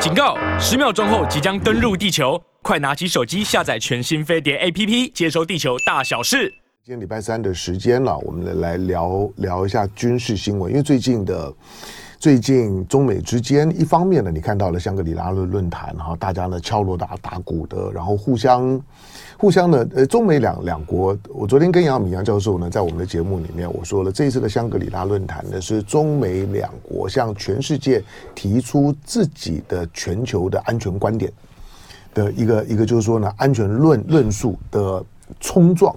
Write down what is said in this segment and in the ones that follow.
警告！十秒钟后即将登陆地球，快拿起手机下载全新飞碟 APP，接收地球大小事。今天礼拜三的时间了，我们来聊聊一下军事新闻，因为最近的。最近中美之间，一方面呢，你看到了香格里拉的论坛哈，大家呢敲锣打打鼓的，然后互相互相的呃，中美两两国，我昨天跟杨敏杨教授呢，在我们的节目里面我说了，这一次的香格里拉论坛呢，是中美两国向全世界提出自己的全球的安全观点的一个一个，就是说呢，安全论论述的冲撞。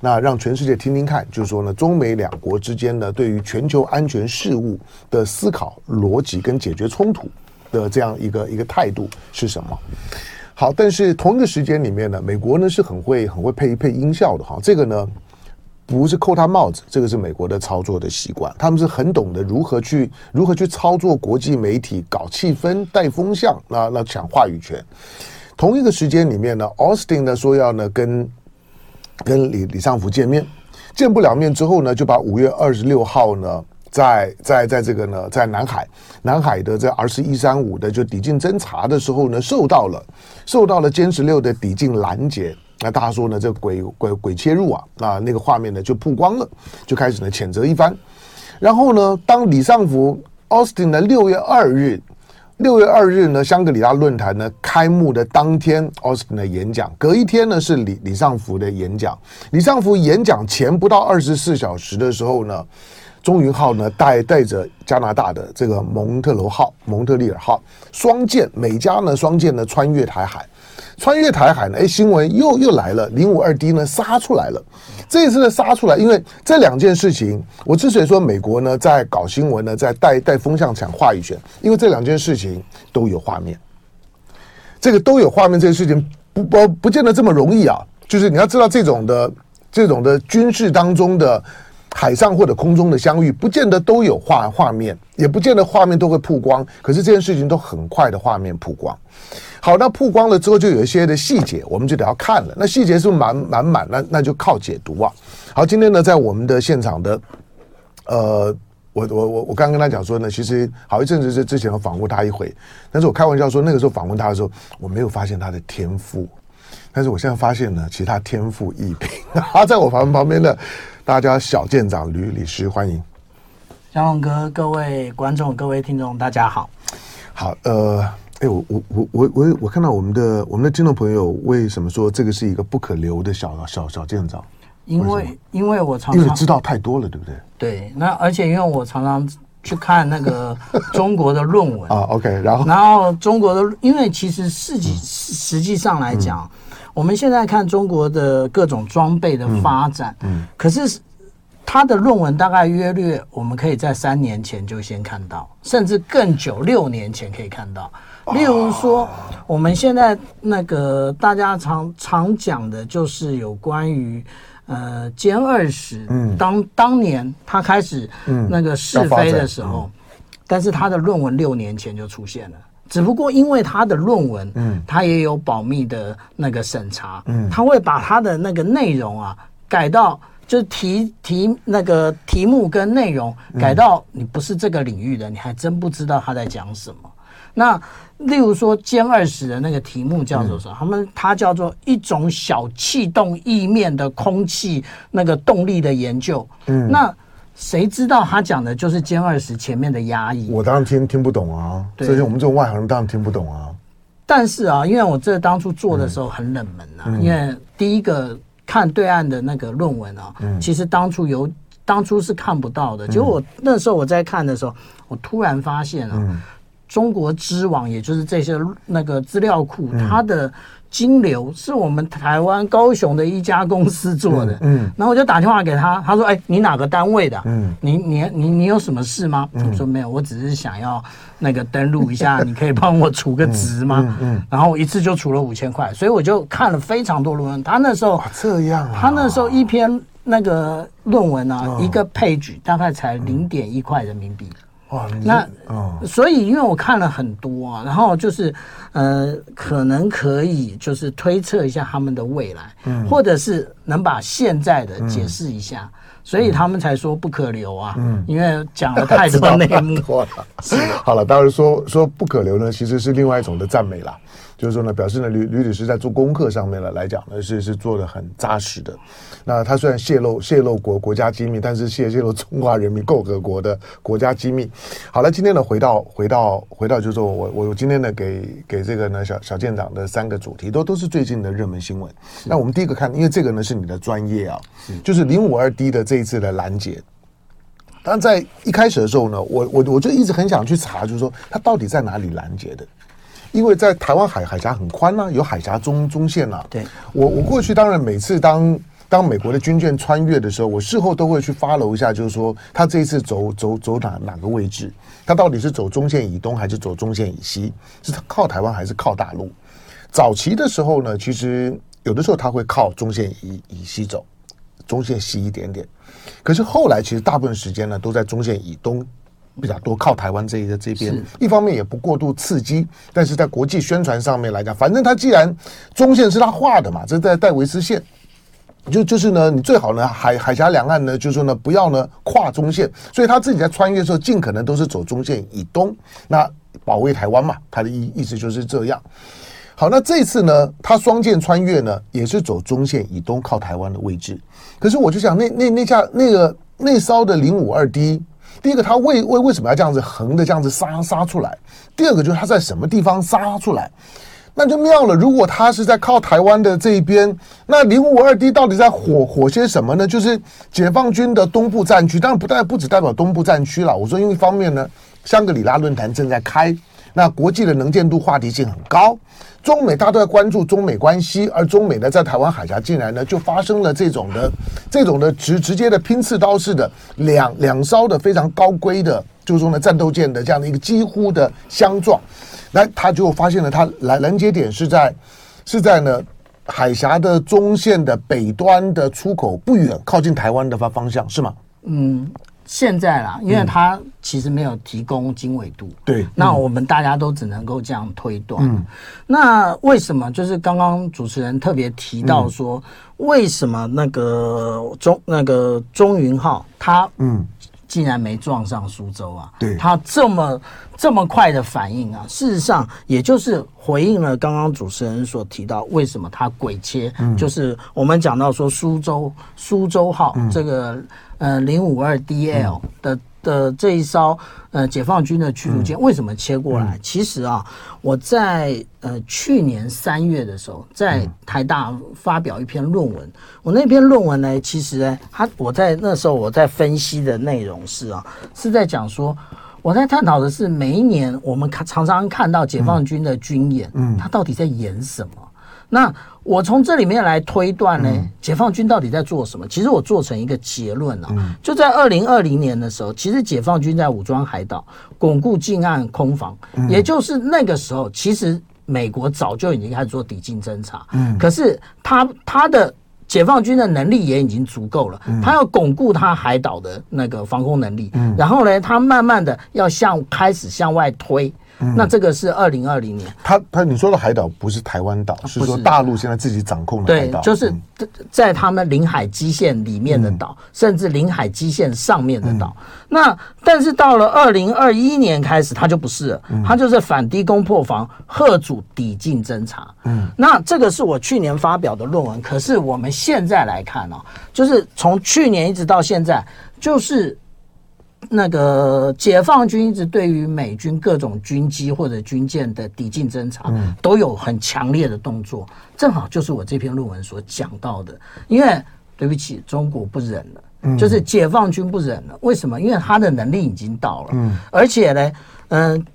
那让全世界听听看，就是说呢，中美两国之间呢，对于全球安全事务的思考逻辑跟解决冲突的这样一个一个态度是什么？好，但是同一个时间里面呢，美国呢是很会很会配一配音效的哈，这个呢不是扣他帽子，这个是美国的操作的习惯，他们是很懂得如何去如何去操作国际媒体，搞气氛、带风向，那那抢话语权。同一个时间里面呢，Austin 呢说要呢跟。跟李李尚福见面，见不了面之后呢，就把五月二十六号呢，在在在这个呢，在南海南海的这 R 十一三五的就抵近侦察的时候呢，受到了受到了歼十六的抵近拦截。那大家说呢，这鬼鬼鬼切入啊，那那个画面呢就曝光了，就开始呢谴责一番。然后呢，当李尚福 Austin 的六月二日。六月二日呢，香格里拉论坛呢开幕的当天，Austin 的演讲，隔一天呢是李李尚福的演讲。李尚福演讲前不到二十四小时的时候呢，钟云浩呢带带着加拿大的这个蒙特罗号、蒙特利尔号双舰，每家呢双舰呢穿越台海。穿越台海呢？哎，新闻又又来了，零五二 D 呢杀出来了。这一次呢杀出来，因为这两件事情，我之所以说美国呢在搞新闻呢，在带带风向抢话语权，因为这两件事情都有画面。这个都有画面，这个事情不不不见得这么容易啊。就是你要知道，这种的这种的军事当中的海上或者空中的相遇，不见得都有画画面，也不见得画面都会曝光。可是这件事情都很快的画面曝光。好，那曝光了之后，就有一些的细节，我们就得要看了。那细节是满满满，那那就靠解读啊。好，今天呢，在我们的现场的，呃，我我我我刚跟他讲说呢，其实好一阵子是之前访问他一回，但是我开玩笑说，那个时候访问他的时候，我没有发现他的天赋，但是我现在发现呢，其实他天赋异禀。他在我旁旁边的，大家小舰长吕律师，欢迎。小龙哥，各位观众，各位听众，大家好。好，呃。哎，我我我我我我看到我们的我们的听众朋友为什么说这个是一个不可留的小小小舰长？因为，为因为我常常因为知道太多了，对不对？对，那而且因为我常常去看那个 中国的论文啊，OK，然后然后中国的，因为其实实际实际上来讲，嗯、我们现在看中国的各种装备的发展，嗯，嗯。可是他的论文大概约略，我们可以在三年前就先看到，甚至更久，六年前可以看到。例如说，我们现在那个大家常常讲的，就是有关于呃歼二十，嗯，当当年他开始那个试飞的时候，但是他的论文六年前就出现了，只不过因为他的论文，嗯，他也有保密的那个审查，嗯，他会把他的那个内容啊改到，就是题题那个题目跟内容改到你不是这个领域的，你还真不知道他在讲什么。那例如说，歼二十的那个题目叫做什么？他们它叫做一种小气动翼面的空气那个动力的研究。嗯，那谁知道他讲的就是歼二十前面的压抑？我当然听听不懂啊，所以我们这种外行人当然听不懂啊。但是啊，因为我这当初做的时候很冷门啊，嗯、因为第一个看对岸的那个论文啊，嗯、其实当初有当初是看不到的。结果我那时候我在看的时候，我突然发现啊。嗯中国知网，也就是这些那个资料库，嗯、它的金流是我们台湾高雄的一家公司做的。嗯，嗯然后我就打电话给他，他说：“哎，你哪个单位的？嗯，你你你你有什么事吗？”嗯、我说：“没有，我只是想要那个登录一下，你可以帮我储个值吗？”嗯，然后我一次就储了五千块，所以我就看了非常多论文。他那时候、啊、这样、啊，他那时候一篇那个论文啊，哦、一个 page 大概才零点一块人民币。哇，那所以因为我看了很多啊，然后就是呃，可能可以就是推测一下他们的未来，嗯，或者是能把现在的解释一下，嗯、所以他们才说不可留啊。嗯，因为讲了太多内幕 了。好了，当然说说不可留呢，其实是另外一种的赞美啦。就是说呢，表示呢，吕吕女士在做功课上面呢来讲呢，是是做的很扎实的。那他虽然泄露泄露国国家机密，但是泄泄露中华人民共和国的国家机密。好了，今天呢，回到回到回到，就是说我我今天呢，给给这个呢小小舰长的三个主题，都都是最近的热门新闻。那我们第一个看，因为这个呢是你的专业啊，就是零五二 D 的这一次的拦截。但在一开始的时候呢，我我我就一直很想去查，就是说它到底在哪里拦截的。因为在台湾海海峡很宽呐，有海峡中中线呐。对，我我过去当然每次当当美国的军舰穿越的时候，我事后都会去 follow 一下，就是说他这一次走走走哪哪个位置，他到底是走中线以东还是走中线以西，是靠台湾还是靠大陆？早期的时候呢，其实有的时候他会靠中线以以西走，中线西一点点，可是后来其实大部分时间呢都在中线以东。比较多靠台湾这一个这边，一方面也不过度刺激，但是在国际宣传上面来讲，反正他既然中线是他画的嘛，这在戴维斯线，就就是呢，你最好呢海海峡两岸呢，就是说呢不要呢跨中线，所以他自己在穿越的时候，尽可能都是走中线以东，那保卫台湾嘛，他的意意思就是这样。好，那这次呢，他双舰穿越呢，也是走中线以东靠台湾的位置，可是我就想那那那架那个那艘的零五二 D。第一个，他为为为什么要这样子横的这样子杀杀出来？第二个就是他在什么地方杀出来，那就妙了。如果他是在靠台湾的这一边，那零五二 D 到底在火火些什么呢？就是解放军的东部战区，当然不代不只代表东部战区了。我说，因为一方面呢，香格里拉论坛正在开，那国际的能见度话题性很高。中美大家都在关注中美关系，而中美呢，在台湾海峡竟然呢就发生了这种的、这种的直直接的拼刺刀式的两两艘的非常高规的，就是说呢战斗舰的这样的一个几乎的相撞，那他就发现了他拦拦截点是在是在呢海峡的中线的北端的出口不远，靠近台湾的方方向是吗？嗯。现在啦，因为它其实没有提供经纬度，对，那我们大家都只能够这样推断。嗯，那为什么？就是刚刚主持人特别提到说，为什么那个中那个中云号它嗯。竟然没撞上苏州啊？对，它这么这么快的反应啊，事实上也就是回应了刚刚主持人所提到，为什么它鬼切，就是我们讲到说苏州苏州号这个。呃，零五二 DL 的的这一艘呃解放军的驱逐舰为什么切过来？其实啊，我在呃去年三月的时候，在台大发表一篇论文。我那篇论文呢，其实呢，他我在那时候我在分析的内容是啊，是在讲说，我在探讨的是每一年我们看常常看到解放军的军演，嗯，他到底在演什么？那我从这里面来推断呢，解放军到底在做什么？其实我做成一个结论啊，就在二零二零年的时候，其实解放军在武装海岛，巩固近岸空防，也就是那个时候，其实美国早就已经开始做抵近侦察，可是他他的解放军的能力也已经足够了，他要巩固他海岛的那个防空能力，然后呢，他慢慢的要向开始向外推。那这个是二零二零年，他他你说的海岛不是台湾岛，是说大陆现在自己掌控的海岛，对，就是在他们领海基线里面的岛，甚至领海基线上面的岛。那但是到了二零二一年开始，他就不是了，他就是反低攻破防，贺主抵近侦察。嗯，那这个是我去年发表的论文，可是我们现在来看哦，就是从去年一直到现在，就是。那个解放军一直对于美军各种军机或者军舰的抵近侦察，都有很强烈的动作。正好就是我这篇论文所讲到的。因为对不起，中国不忍了，就是解放军不忍了。为什么？因为他的能力已经到了，而且呢，嗯，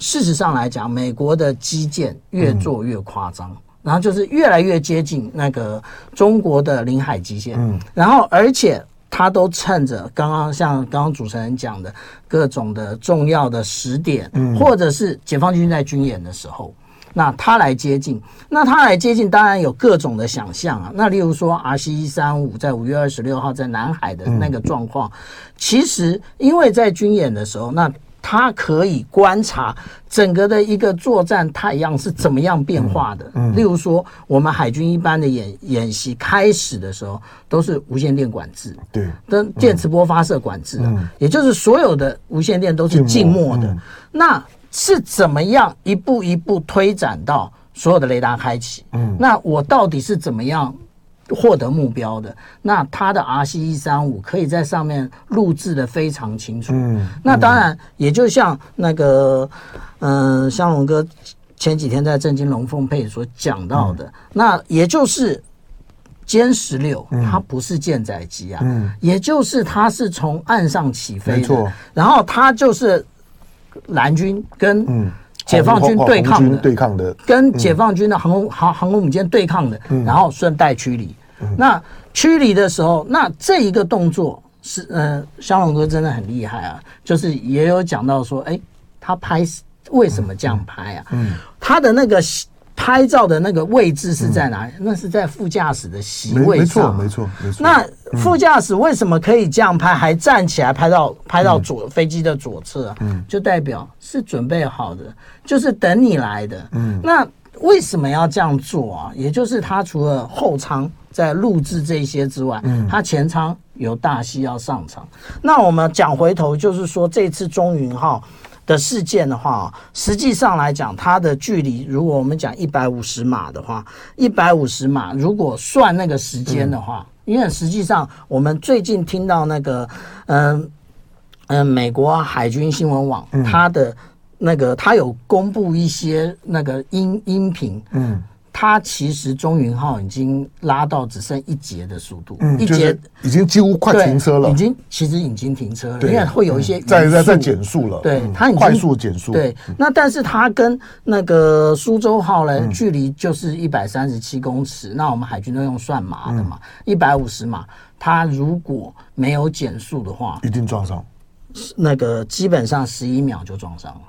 事实上来讲，美国的基建越做越夸张，然后就是越来越接近那个中国的领海基线，然后而且。他都趁着刚刚像刚刚主持人讲的各种的重要的时点，或者是解放军在军演的时候，那他来接近，那他来接近，当然有各种的想象啊。那例如说 RC 一三五在五月二十六号在南海的那个状况，其实因为在军演的时候，那它可以观察整个的一个作战太阳是怎么样变化的。嗯，例如说，我们海军一般的演演习开始的时候都是无线电管制，对，跟电磁波发射管制，嗯，也就是所有的无线电都是静默的。那是怎么样一步一步推展到所有的雷达开启？嗯，那我到底是怎么样？获得目标的，那它的 RC 一三五可以在上面录制的非常清楚。嗯，那当然也就像那个，嗯、呃，湘龙哥前几天在震惊龙凤配所讲到的，嗯、那也就是歼十六，它不是舰载机啊，嗯，也就是它是从岸上起飞的，没错，然后它就是蓝军跟嗯。解放军对抗的，对抗的，跟解放军的航空航航空母舰对抗的，然后顺带驱离。那驱离的时候，那这一个动作是，呃，肖龙哥真的很厉害啊，就是也有讲到说，哎，他拍为什么这样拍啊？嗯，他的那个。拍照的那个位置是在哪里？那是在副驾驶的席位上。没错，没错，没错。那副驾驶为什么可以这样拍，还站起来拍到拍到左飞机的左侧啊？嗯，就代表是准备好的，就是等你来的。嗯，那为什么要这样做啊？也就是他除了后舱在录制这些之外，嗯，他前舱有大戏要上场。那我们讲回头，就是说这次中云号。的事件的话，实际上来讲，它的距离，如果我们讲一百五十码的话，一百五十码，如果算那个时间的话，嗯、因为实际上我们最近听到那个，嗯、呃、嗯、呃，美国海军新闻网，它的那个，它有公布一些那个音音频，嗯。它其实中云号已经拉到只剩一节的速度，嗯、一节已经几乎快停车了，已经其实已经停车了，因为会有一些在在在减速了，对，它已经快速减速。对，那但是它跟那个苏州号呢，距离就是一百三十七公尺，嗯、那我们海军都用算码的嘛，一百五十码，它如果没有减速的话，一定撞上，那个基本上十一秒就撞上了。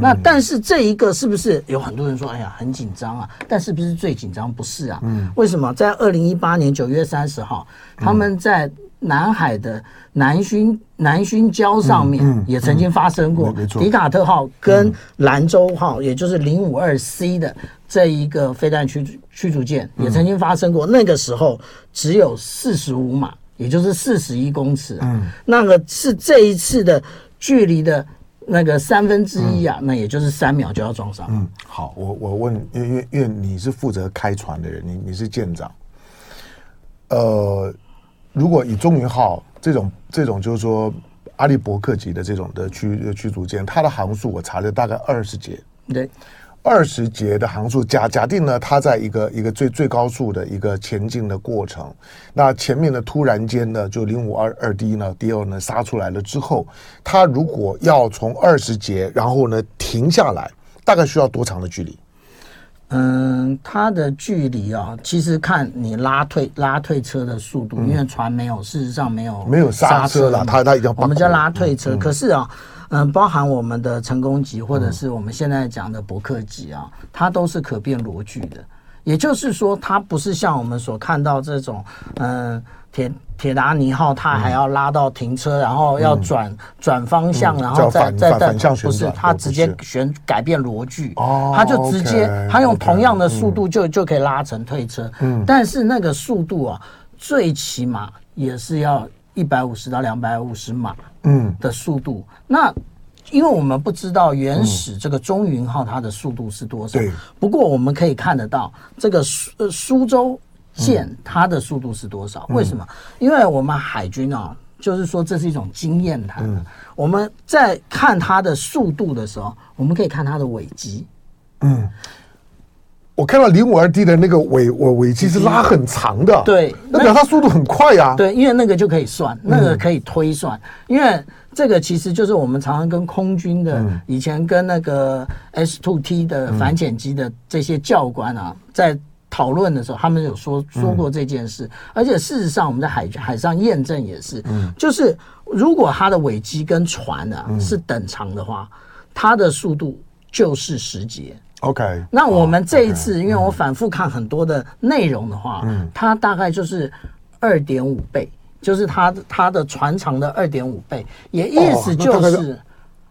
那但是这一个是不是有很多人说，哎呀，很紧张啊？但是不是最紧张？不是啊。嗯。为什么在二零一八年九月三十号，他们在南海的南薰南薰礁上面也曾经发生过，迪卡特号跟兰州号，也就是零五二 C 的这一个飞弹驱驱逐舰也曾经发生过。那个时候只有四十五码，也就是四十一公尺。嗯。那个是这一次的距离的。那个三分之一啊，嗯、那也就是三秒就要撞上。嗯，好，我我问，因为因为因为你是负责开船的人，你你是舰长。呃，如果以中云号这种这种就是说阿利伯克级的这种的驱驱逐舰，它的航速我查了大概二十节。对。二十节的航速，假假定呢，它在一个一个最最高速的一个前进的过程，那前面呢突然间呢，就零五二二 D 呢，D 二呢杀出来了之后，它如果要从二十节，然后呢停下来，大概需要多长的距离？嗯，它的距离啊，其实看你拉退拉退车的速度，嗯、因为船没有，事实上没有没有刹车了，它它已经我们叫拉退车，嗯、可是啊。嗯，包含我们的成功级，或者是我们现在讲的伯克级啊，它都是可变螺距的。也就是说，它不是像我们所看到这种，嗯，铁铁达尼号，它还要拉到停车，然后要转转方向，然后再再再不是，它直接旋改变螺距，它就直接它用同样的速度就就可以拉成退车。嗯，但是那个速度啊，最起码也是要一百五十到两百五十码。嗯的速度，嗯、那因为我们不知道原始这个中云号它的速度是多少，对。不过我们可以看得到这个苏呃苏州舰它的速度是多少？嗯、为什么？因为我们海军啊，就是说这是一种经验谈。嗯、我们在看它的速度的时候，我们可以看它的尾机。嗯。我看到零五二 D 的那个尾尾尾机是拉很长的，对，那表示它速度很快呀。对，因为那个就可以算，那个可以推算，因为这个其实就是我们常常跟空军的以前跟那个 S two T 的反潜机的这些教官啊，在讨论的时候，他们有说说过这件事，而且事实上我们在海海上验证也是，就是如果它的尾机跟船啊是等长的话，它的速度就是十节。OK，那我们这一次，因为我反复看很多的内容的话，嗯，它大概就是二点五倍，就是它它的船长的二点五倍，也意思就是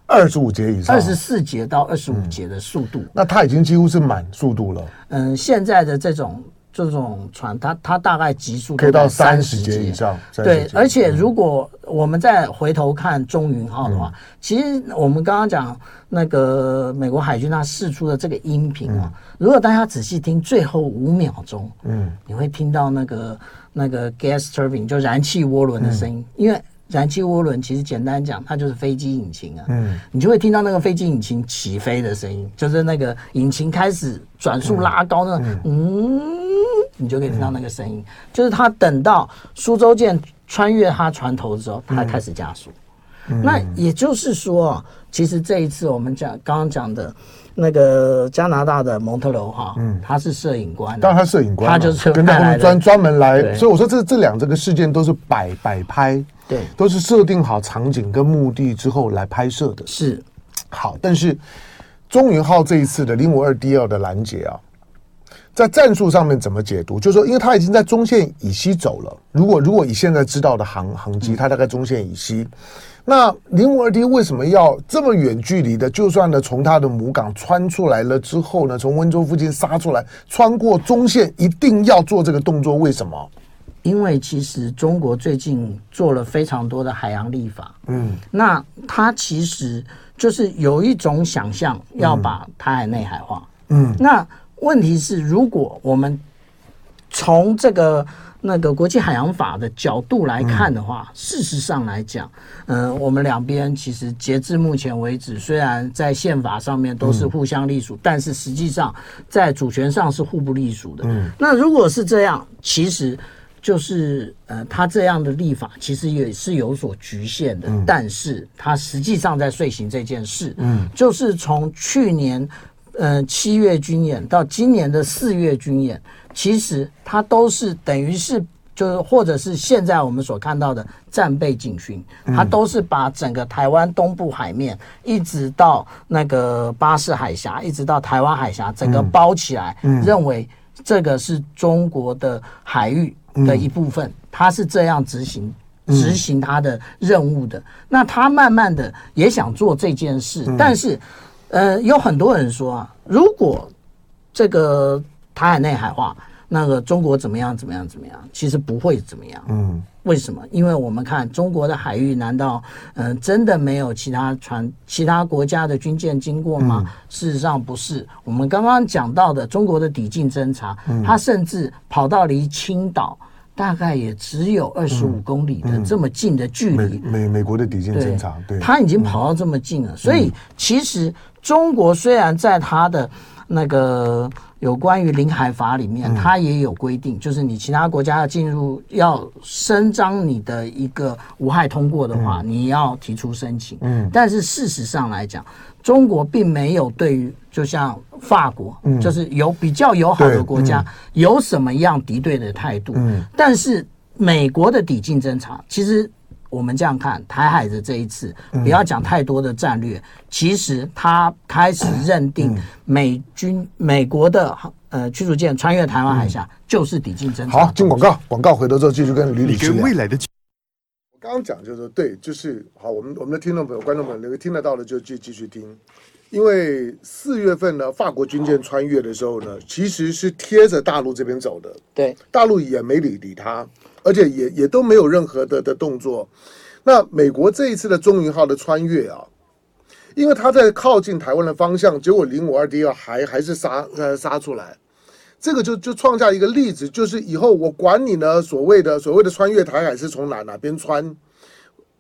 二十五节以上，二十四节到二十五节的速度。那它已经几乎是满速度了。嗯，现在的这种。这种船，它它大概极速可以到三十节以上。对，而且如果我们再回头看中云号的话，嗯、其实我们刚刚讲那个美国海军它试出的这个音频啊，嗯、如果大家仔细听最后五秒钟，嗯，你会听到那个那个 gas turbine 就燃气涡轮的声音，嗯、因为燃气涡轮其实简单讲，它就是飞机引擎啊，嗯，你就会听到那个飞机引擎起飞的声音，就是那个引擎开始转速拉高那嗯。嗯你就可以听到那个声音，嗯、就是它等到苏州舰穿越它船头的时候，它开始加速。嗯、那也就是说，其实这一次我们讲刚刚讲的那个加拿大的蒙特娄号，嗯，他是摄影官，当然他摄影官，他就是跟他们专专门来，所以我说这这两这个事件都是摆摆拍，对，都是设定好场景跟目的之后来拍摄的。是好，但是中云号这一次的零五二 D L 的拦截啊。在战术上面怎么解读？就是说，因为它已经在中线以西走了。如果如果以现在知道的航航机，它大概中线以西。那零五二 D 为什么要这么远距离的？就算呢从它的母港穿出来了之后呢，从温州附近杀出来，穿过中线，一定要做这个动作？为什么？因为其实中国最近做了非常多的海洋立法。嗯，那它其实就是有一种想象，要把台海内海化。嗯，那。问题是，如果我们从这个那个国际海洋法的角度来看的话，嗯、事实上来讲，嗯、呃，我们两边其实截至目前为止，虽然在宪法上面都是互相隶属，嗯、但是实际上在主权上是互不隶属的。嗯，那如果是这样，其实就是呃，他这样的立法其实也是有所局限的。嗯、但是他实际上在遂行这件事，嗯，就是从去年。嗯，七月军演到今年的四月军演，其实它都是等于是就是或者是现在我们所看到的战备警巡，它都是把整个台湾东部海面一直到那个巴士海峡，一直到台湾海峡，整个包起来，认为这个是中国的海域的一部分，他是这样执行执行他的任务的。那他慢慢的也想做这件事，但是。呃，有很多人说啊，如果这个台海内海化，那个中国怎么样怎么样怎么样？其实不会怎么样。嗯，为什么？因为我们看中国的海域，难道嗯、呃、真的没有其他船、其他国家的军舰经过吗？嗯、事实上不是。我们刚刚讲到的中国的抵近侦察，嗯、它甚至跑到离青岛。大概也只有二十五公里的这么近的距离。美美美国的抵近侦察，对，他已经跑到这么近了。所以其实中国虽然在他的那个有关于领海法里面，它也有规定，就是你其他国家要进入要伸张你的一个无害通过的话，你要提出申请。嗯，但是事实上来讲，中国并没有对于就像法国，嗯、就是有比较友好的国家，嗯、有什么样敌对的态度。嗯、但是美国的抵近侦察，其实我们这样看台海的这一次，不要讲太多的战略，嗯、其实他开始认定美军、嗯、美国的呃驱逐舰穿越台湾海峡就是抵近侦察。好，进广告，广告回头之后继续跟吕李跟未来的。刚刚讲就是对，就是好，我们我们的听众朋友、观众朋友，能够听得到的就继继续听，因为四月份呢，法国军舰穿越的时候呢，其实是贴着大陆这边走的，对，大陆也没理理他，而且也也都没有任何的的动作。那美国这一次的中云号的穿越啊，因为它在靠近台湾的方向，结果零五二 D 二还还是杀呃杀出来。这个就就创下一个例子，就是以后我管你呢，所谓的所谓的穿越台海是从哪哪边穿，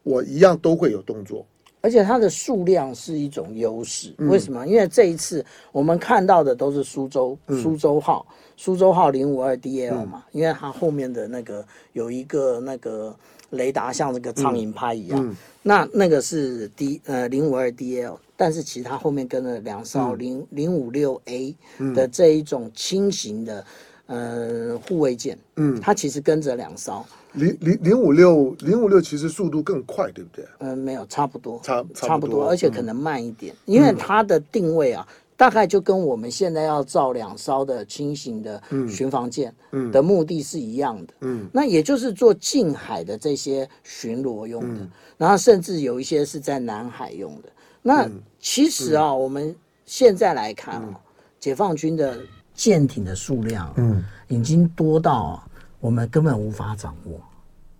我一样都会有动作，而且它的数量是一种优势。为什么？因为这一次我们看到的都是苏州苏州号，苏州号零五二 DL 嘛，因为它后面的那个有一个那个雷达像这个苍蝇拍一样，那那个是 D 呃零五二 DL。但是其他后面跟了两艘零零五六 A 的这一种轻型的呃护卫舰，嗯，它其实跟着两艘。零零零五六零五六其实速度更快，对不对？嗯，没有，差不多，差差不多，而且可能慢一点，因为它的定位啊，大概就跟我们现在要造两艘的轻型的巡防舰的目的是一样的，嗯，那也就是做近海的这些巡逻用的，然后甚至有一些是在南海用的。那其实啊，我们现在来看啊，解放军的舰艇的数量，嗯，已经多到我们根本无法掌握。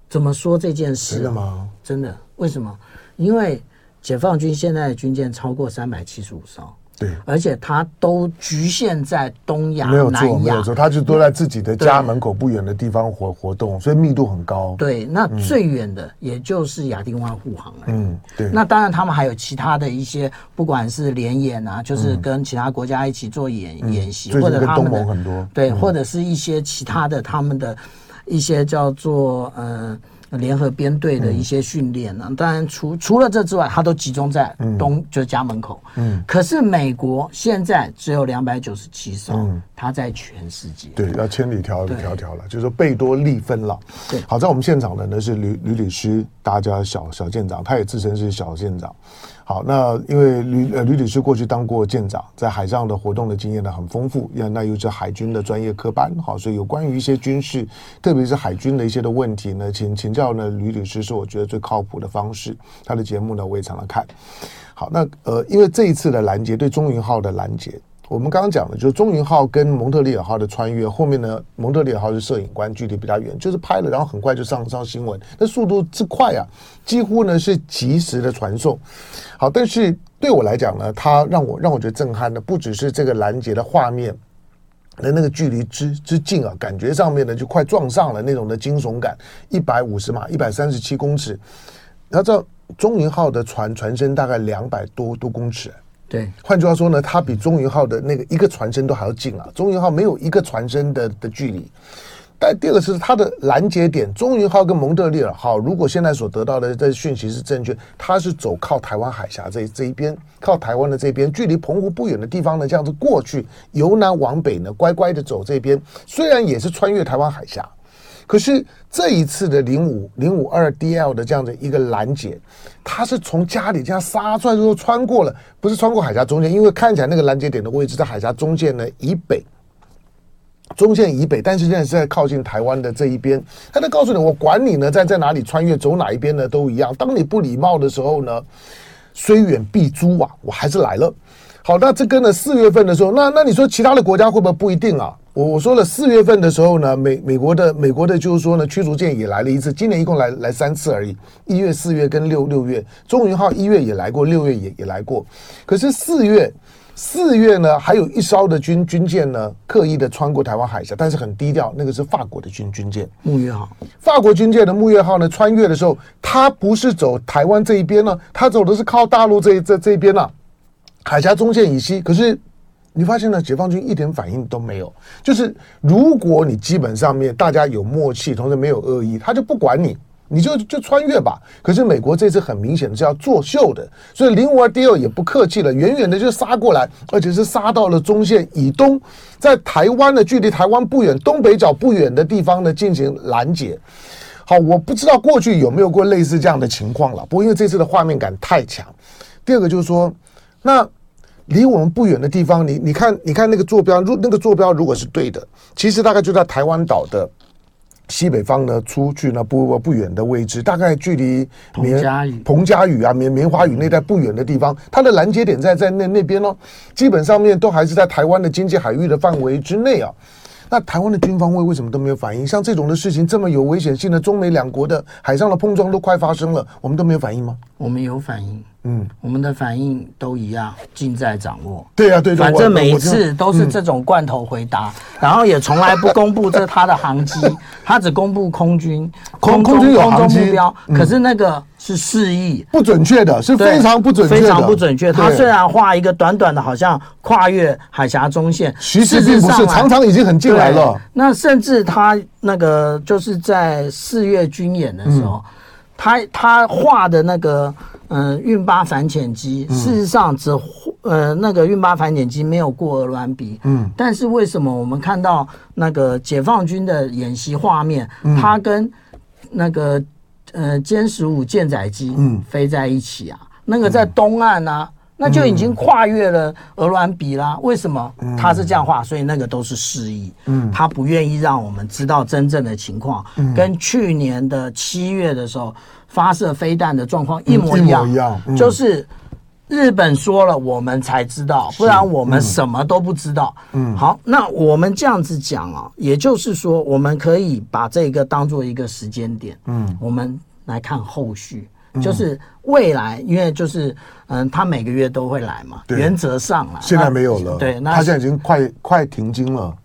怎么说这件事？真的吗？真的？为什么？因为解放军现在的军舰超过三百七十五艘。对，而且它都局限在东亚、没有南亚，没有错，它就都在自己的家门口不远的地方活活动，所以密度很高。对，那最远的也就是亚丁湾护航了。嗯，对。那当然，他们还有其他的一些，不管是联演啊，就是跟其他国家一起做演、嗯、演习，或者他们很多，对，或者是一些其他的他们的一些叫做呃。联合编队的一些训练呢，当然除除了这之外，它都集中在东，嗯、就是家门口。嗯，可是美国现在只有两百九十七艘，嗯，它在全世界，对，要千里迢迢迢了，就是说贝多利分了。对，好，在我们现场的呢是吕吕律师，大家小小舰长，他也自称是小舰长。好，那因为吕呃吕女士过去当过舰长，在海上的活动的经验呢很丰富，那那又是海军的专业科班，好，所以有关于一些军事，特别是海军的一些的问题呢，请请教呢吕女士是我觉得最靠谱的方式。她的节目呢我也常常看。好，那呃因为这一次的拦截对中云号的拦截。我们刚刚讲的，就是中云号跟蒙特利尔号的穿越，后面呢，蒙特利尔号是摄影官，距离比较远，就是拍了，然后很快就上上新闻，那速度之快啊，几乎呢是及时的传送。好，但是对我来讲呢，它让我让我觉得震撼的，不只是这个拦截的画面的那个距离之之近啊，感觉上面呢就快撞上了那种的惊悚感，一百五十码，一百三十七公尺，你要知道中云号的船船身大概两百多多公尺。对，换句话说呢，它比中云号的那个一个船身都还要近啊。中云号没有一个船身的的距离。但第二个是它的拦截点，中云号跟蒙特利尔号，如果现在所得到的这讯息是正确，它是走靠台湾海峡这这一边，靠台湾的这边，距离澎湖不远的地方呢，这样子过去，由南往北呢，乖乖的走这边，虽然也是穿越台湾海峡。可是这一次的零五零五二 DL 的这样的一个拦截，它是从家里这样杀出来之后穿过了，不是穿过海峡中间，因为看起来那个拦截点的位置在海峡中间呢以北，中线以北，但是现在是在靠近台湾的这一边，他在告诉你，我管你呢在在哪里穿越走哪一边呢都一样，当你不礼貌的时候呢，虽远必诛啊，我还是来了。好，那这个呢四月份的时候，那那你说其他的国家会不会不一定啊？我我说了，四月份的时候呢，美美国的美国的，就是说呢，驱逐舰也来了一次，今年一共来来三次而已，一月、四月跟六六月，中云号一月也来过，六月也也来过，可是四月四月呢，还有一艘的军军舰呢，刻意的穿过台湾海峡，但是很低调，那个是法国的军军舰。木月号，法国军舰的木月号呢，穿越的时候，它不是走台湾这一边呢，它走的是靠大陆这这这一边啊，海峡中线以西，可是。你发现呢？解放军一点反应都没有。就是如果你基本上面大家有默契，同时没有恶意，他就不管你，你就就穿越吧。可是美国这次很明显的是要作秀的，所以零五二 D 二也不客气了，远远的就杀过来，而且是杀到了中线以东，在台湾的距离台湾不远、东北角不远的地方呢进行拦截。好，我不知道过去有没有过类似这样的情况了。不过因为这次的画面感太强。第二个就是说，那。离我们不远的地方，你你看，你看那个坐标，如那个坐标如果是对的，其实大概就在台湾岛的西北方呢，出去呢不不远的位置，大概距离澎嘉屿、彭佳屿啊、棉棉花屿那带不远的地方，它的拦截点在在那那边哦，基本上面都还是在台湾的经济海域的范围之内啊。那台湾的军方为为什么都没有反应？像这种的事情这么有危险性的，中美两国的海上的碰撞都快发生了，我们都没有反应吗？我们有反应。嗯，我们的反应都一样，尽在掌握。对呀、啊，对，反正每一次都是这种罐头回答，嗯、然后也从来不公布这他的航机，他只公布空军空空军有航机目标，可是那个是示意，不准确的，是非常不准确，非常不准确。他虽然画一个短短的，好像跨越海峡中线，其实并不是，常常已经很近来了。那甚至他那个就是在四月军演的时候，嗯、他他画的那个。嗯，运八反潜机事实上只呃那个运八反潜机没有过鹅銮鼻，嗯，但是为什么我们看到那个解放军的演习画面，它跟那个呃歼十五舰载机嗯。飞在一起啊？那个在东岸啊，那就已经跨越了鹅銮鼻啦。为什么他是这样画？所以那个都是示意，嗯，他不愿意让我们知道真正的情况，跟去年的七月的时候。发射飞弹的状况一模一样，就是日本说了，我们才知道，不然我们什么都不知道。嗯，好，那我们这样子讲啊，也就是说，我们可以把这个当做一个时间点。嗯，我们来看后续，就是未来，因为就是嗯，他每个月都会来嘛，原则上啊，现在没有了。对，那他现在已经快快停经了。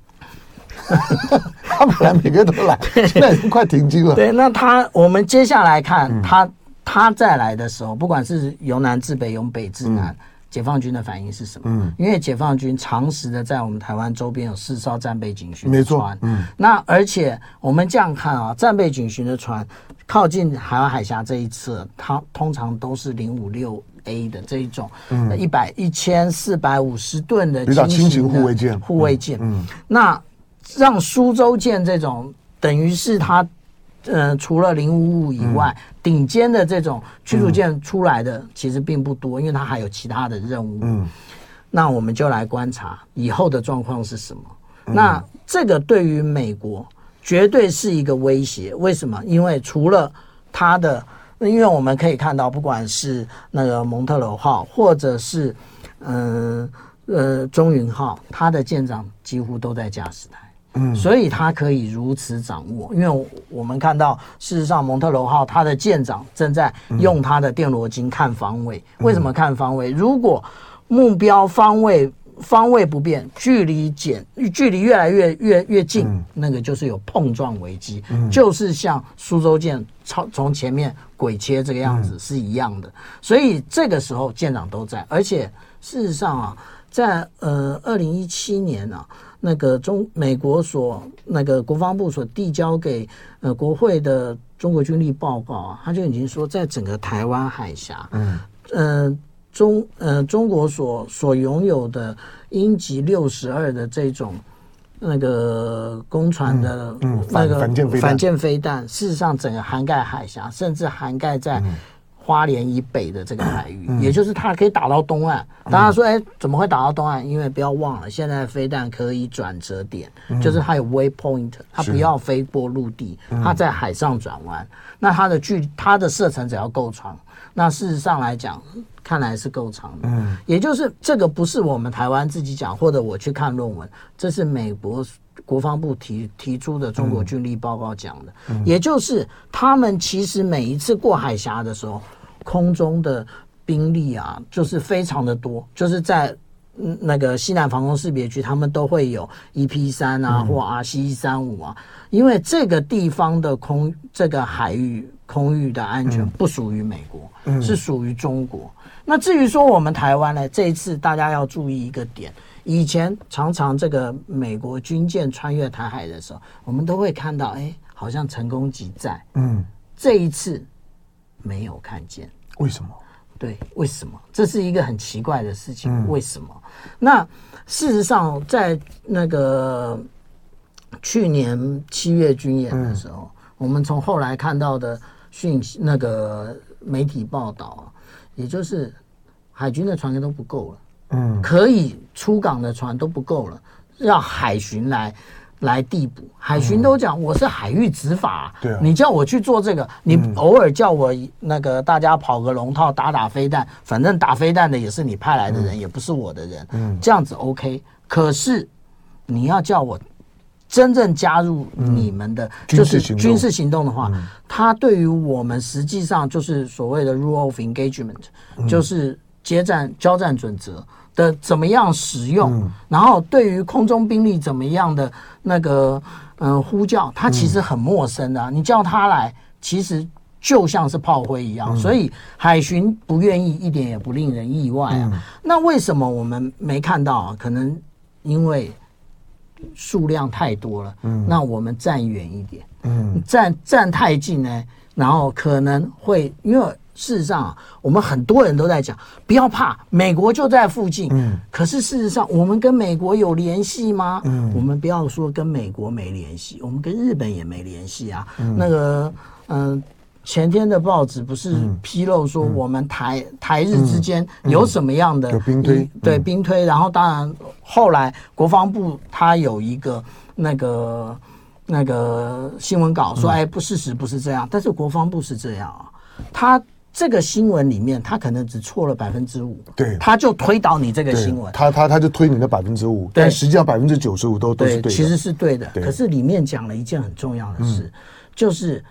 他本来每个月都来，现在已经快停机了。对，那他我们接下来看他他再来的时候，不管是由南至北，由北至南，解放军的反应是什么？嗯，因为解放军长时的在我们台湾周边有四艘战备警巡的船，嗯，那而且我们这样看啊，战备警巡的船靠近海湾海峡这一侧，它通常都是零五六 A 的这一种，嗯，一百一千四百五十吨的轻型护卫舰，护卫舰，嗯，那。让苏州舰这种等于是它，呃，除了零五五以外，顶尖的这种驱逐舰出来的其实并不多，因为它还有其他的任务。嗯，那我们就来观察以后的状况是什么。那这个对于美国绝对是一个威胁。为什么？因为除了它的，因为我们可以看到，不管是那个蒙特罗号，或者是嗯呃，呃中云号，它的舰长几乎都在驾驶台。嗯，所以他可以如此掌握，因为我们看到，事实上蒙特罗号它的舰长正在用他的电罗金看方位。为什么看方位？如果目标方位方位不变，距离减，距离越来越越越近，那个就是有碰撞危机，就是像苏州舰超从前面鬼切这个样子是一样的。所以这个时候舰长都在，而且事实上啊，在呃二零一七年啊。那个中美国所那个国防部所递交给呃国会的中国军力报告啊，他就已经说，在整个台湾海峡，嗯，呃中呃中国所所拥有的鹰击六十二的这种那个公船的那个反舰飞弹，事实上整个涵盖海峡，甚至涵盖在。花莲以北的这个海域，也就是它可以打到东岸。大家说，哎，怎么会打到东岸？因为不要忘了，现在飞弹可以转折点，就是它有 waypoint，它不要飞过陆地，它在海上转弯。那它的距，它的射程只要够长，那事实上来讲，看来是够长的。嗯，也就是这个不是我们台湾自己讲，或者我去看论文，这是美国国防部提提出的中国军力报告讲的。也就是他们其实每一次过海峡的时候。空中的兵力啊，就是非常的多，就是在那个西南防空识别区，他们都会有 EP 三啊，或 RC 一三五啊，因为这个地方的空这个海域空域的安全不属于美国，是属于中国。那至于说我们台湾呢，这一次大家要注意一个点，以前常常这个美国军舰穿越台海的时候，我们都会看到，哎，好像成功击在，嗯，这一次没有看见。为什么？对，为什么？这是一个很奇怪的事情。嗯、为什么？那事实上，在那个去年七月军演的时候，嗯、我们从后来看到的讯息，那个媒体报道啊，也就是海军的船员都不够了，嗯，可以出港的船都不够了，要海巡来。来递补，海巡都讲我是海域执法，对啊，你叫我去做这个，你偶尔叫我那个大家跑个龙套打打飞弹，反正打飞弹的也是你派来的人，也不是我的人，嗯，这样子 OK。可是你要叫我真正加入你们的就是军事行动。的话，它对于我们实际上就是所谓的 rule of engagement，就是接战交战准则。的怎么样使用，嗯、然后对于空中兵力怎么样的那个嗯、呃、呼叫，他其实很陌生的、啊。嗯、你叫他来，其实就像是炮灰一样。嗯、所以海巡不愿意，一点也不令人意外啊。嗯、那为什么我们没看到啊？可能因为数量太多了。嗯，那我们站远一点。嗯，站站太近呢，然后可能会因为。事实上啊，我们很多人都在讲，不要怕，美国就在附近。嗯，可是事实上，我们跟美国有联系吗？嗯，我们不要说跟美国没联系，我们跟日本也没联系啊。嗯，那个，嗯、呃，前天的报纸不是披露说，我们台、嗯、台日之间有什么样的兵推？嗯、对，兵推。然后，当然后来国防部他有一个那个那个新闻稿说，哎，不，事实不是这样。但是国防部是这样啊，他。这个新闻里面，他可能只错了百分之五，对，他就推倒你这个新闻，他他他就推你的百分之五，但实际上百分之九十五都都是对的，其实是对的。可是里面讲了一件很重要的事，就是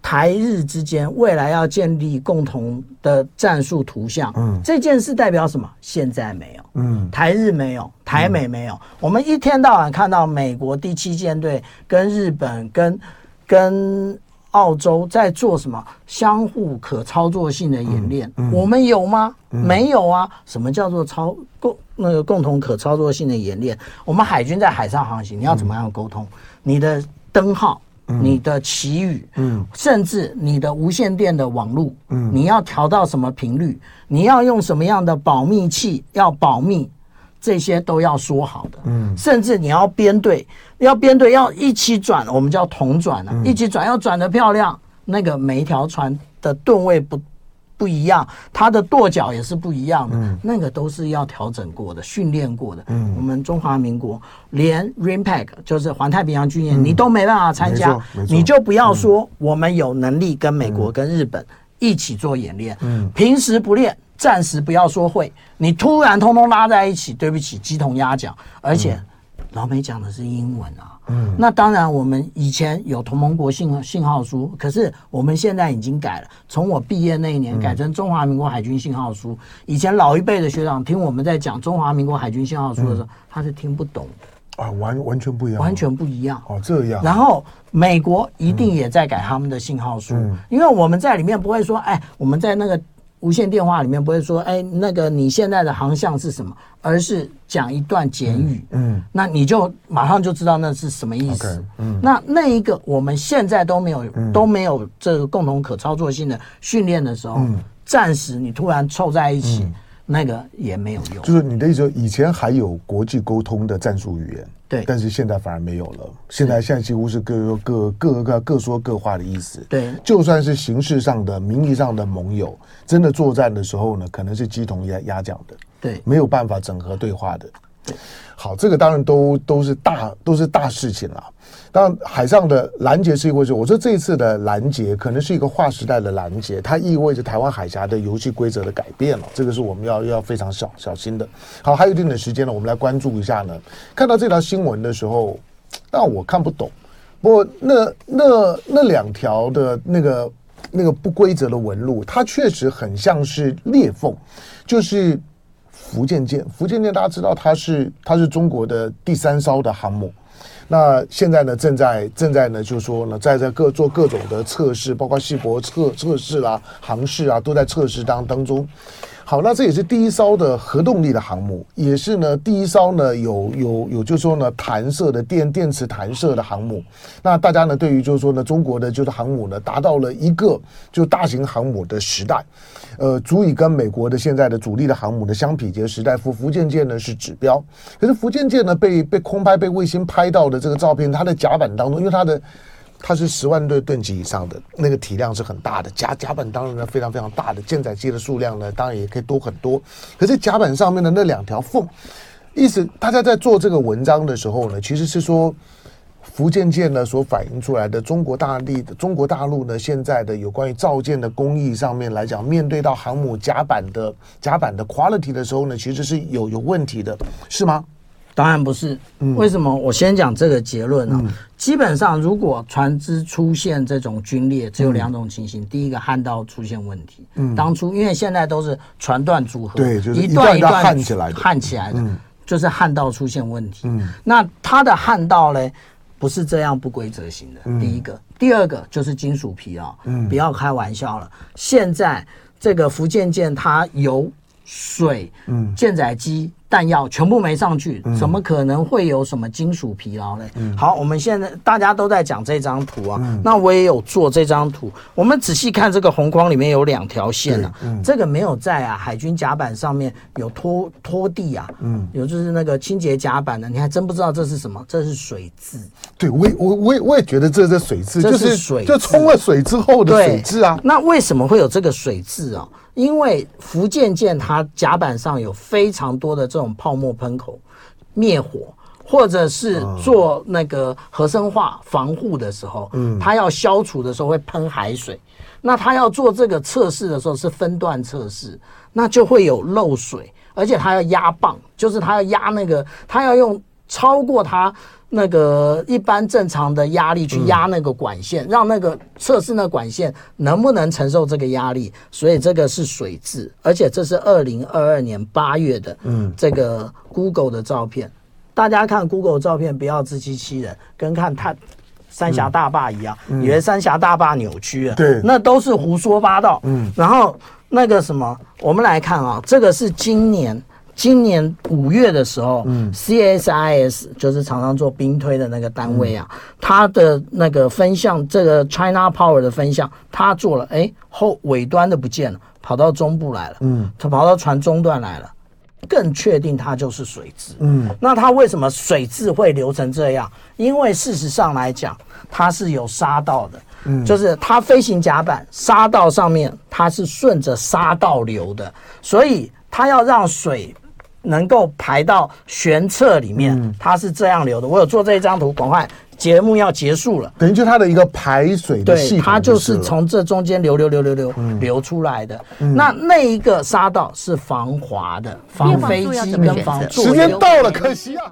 台日之间未来要建立共同的战术图像，嗯，这件事代表什么？现在没有，嗯，台日没有，台美没有，我们一天到晚看到美国第七舰队跟日本跟跟。澳洲在做什么相互可操作性的演练？嗯嗯、我们有吗？嗯、没有啊。什么叫做操共那个共同可操作性的演练？我们海军在海上航行，你要怎么样沟通？嗯、你的灯号、嗯、你的旗语，嗯，甚至你的无线电的网路，嗯，你要调到什么频率？你要用什么样的保密器？要保密。这些都要说好的，嗯，甚至你要编队，要编队要一起转，我们叫同转啊，嗯、一起转要转得漂亮。那个每一条船的吨位不不一样，它的舵脚也是不一样的，嗯、那个都是要调整过的、训练过的。嗯，我们中华民国连 RIMPAC 就是环太平洋军演，嗯、你都没办法参加，你就不要说我们有能力跟美国、跟日本一起做演练，嗯，平时不练。暂时不要说会，你突然通通拉在一起，对不起，鸡同鸭讲。而且老美讲的是英文啊，嗯，那当然我们以前有同盟国信信号书，可是我们现在已经改了，从我毕业那一年改成中华民国海军信号书。以前老一辈的学长听我们在讲中华民国海军信号书的时候，他是听不懂的啊，完完全不一样，完全不一样哦，这样。然后美国一定也在改他们的信号书，因为我们在里面不会说，哎，我们在那个。无线电话里面不会说，哎，那个你现在的航向是什么？而是讲一段简语，嗯，那你就马上就知道那是什么意思。嗯，那那一个我们现在都没有都没有这个共同可操作性的训练的时候，暂时你突然凑在一起，那个也没有用。就是你的意思，以前还有国际沟通的战术语言。对，但是现在反而没有了。现在现在几乎是各各各各各说各话的意思。对，就算是形式上的、名义上的盟友，真的作战的时候呢，可能是鸡同鸭鸭讲的。对，没有办法整合对话的。好，这个当然都都是大都是大事情了。当然，海上的拦截是一回事。我说这次的拦截可能是一个划时代的拦截，它意味着台湾海峡的游戏规则的改变了。这个是我们要要非常小小心的。好，还有一定的时间呢，我们来关注一下呢。看到这条新闻的时候，但我看不懂。不过那那那两条的那个那个不规则的纹路，它确实很像是裂缝，就是福建舰。福建舰大家知道，它是它是中国的第三艘的航母。那现在呢，正在正在呢，就是说呢，在在各做各种的测试，包括系泊测测试啦、航试啊，都在测试当当中。好，那这也是第一艘的核动力的航母，也是呢第一艘呢有有有就是说呢弹射的电电磁弹射的航母。那大家呢对于就是说呢中国的就是航母呢达到了一个就大型航母的时代，呃，足以跟美国的现在的主力的航母呢相比较时代。福福建舰呢是指标，可是福建舰呢被被空拍被卫星拍到的这个照片，它的甲板当中，因为它的。它是十万吨吨级以上的那个体量是很大的，甲甲板当然呢非常非常大的，舰载机的数量呢当然也可以多很多。可是甲板上面的那两条缝，意思大家在做这个文章的时候呢，其实是说福建舰呢所反映出来的中国大地的中国大陆呢现在的有关于造舰的工艺上面来讲，面对到航母甲板的甲板的 quality 的时候呢，其实是有有问题的，是吗？当然不是，为什么？我先讲这个结论啊。基本上，如果船只出现这种龟裂，只有两种情形：第一个焊道出现问题。嗯，当初因为现在都是船段组合，对，就是一段一段焊起来的，焊起来的，就是焊道出现问题。嗯，那它的焊道呢，不是这样不规则型的。第一个，第二个就是金属疲劳。嗯，不要开玩笑了。现在这个福建舰它有水，嗯，舰载机。弹药全部没上去，怎么可能会有什么金属疲劳呢？嗯、好，我们现在大家都在讲这张图啊，嗯、那我也有做这张图。我们仔细看这个红框里面有两条线啊，嗯、这个没有在啊，海军甲板上面有拖拖地啊，嗯，有就是那个清洁甲板的，你还真不知道这是什么，这是水渍。对，我也我我也我也觉得这是水渍，这是水，就冲了水之后的水渍啊。那为什么会有这个水渍啊？因为福建舰它甲板上有非常多的这种泡沫喷口灭火，或者是做那个核生化防护的时候，嗯，它要消除的时候会喷海水。那它要做这个测试的时候是分段测试，那就会有漏水，而且它要压棒，就是它要压那个，它要用超过它。那个一般正常的压力去压那个管线，让那个测试那管线能不能承受这个压力，所以这个是水质，而且这是二零二二年八月的，嗯，这个 Google 的照片，大家看 Google 照片不要自欺欺人，跟看它三峡大坝一样，以为三峡大坝扭曲了，对，那都是胡说八道，嗯，然后那个什么，我们来看啊，这个是今年。今年五月的时候，嗯，CSIS 就是常常做兵推的那个单位啊，它的那个分项，这个 China Power 的分项，它做了，哎，后尾端的不见了，跑到中部来了，嗯，它跑到船中段来了，更确定它就是水质，嗯，那它为什么水质会流成这样？因为事实上来讲，它是有沙道的，嗯，就是它飞行甲板沙道上面它是顺着沙道流的，所以它要让水。能够排到玄策里面，嗯，它是这样流的。我有做这一张图，赶快节目要结束了。等于就它的一个排水的系统，对，它就是从这中间流流流流流，嗯，流出来的。嗯，那那一个沙道是防滑的，防飞机跟防。时间到了，可惜啊。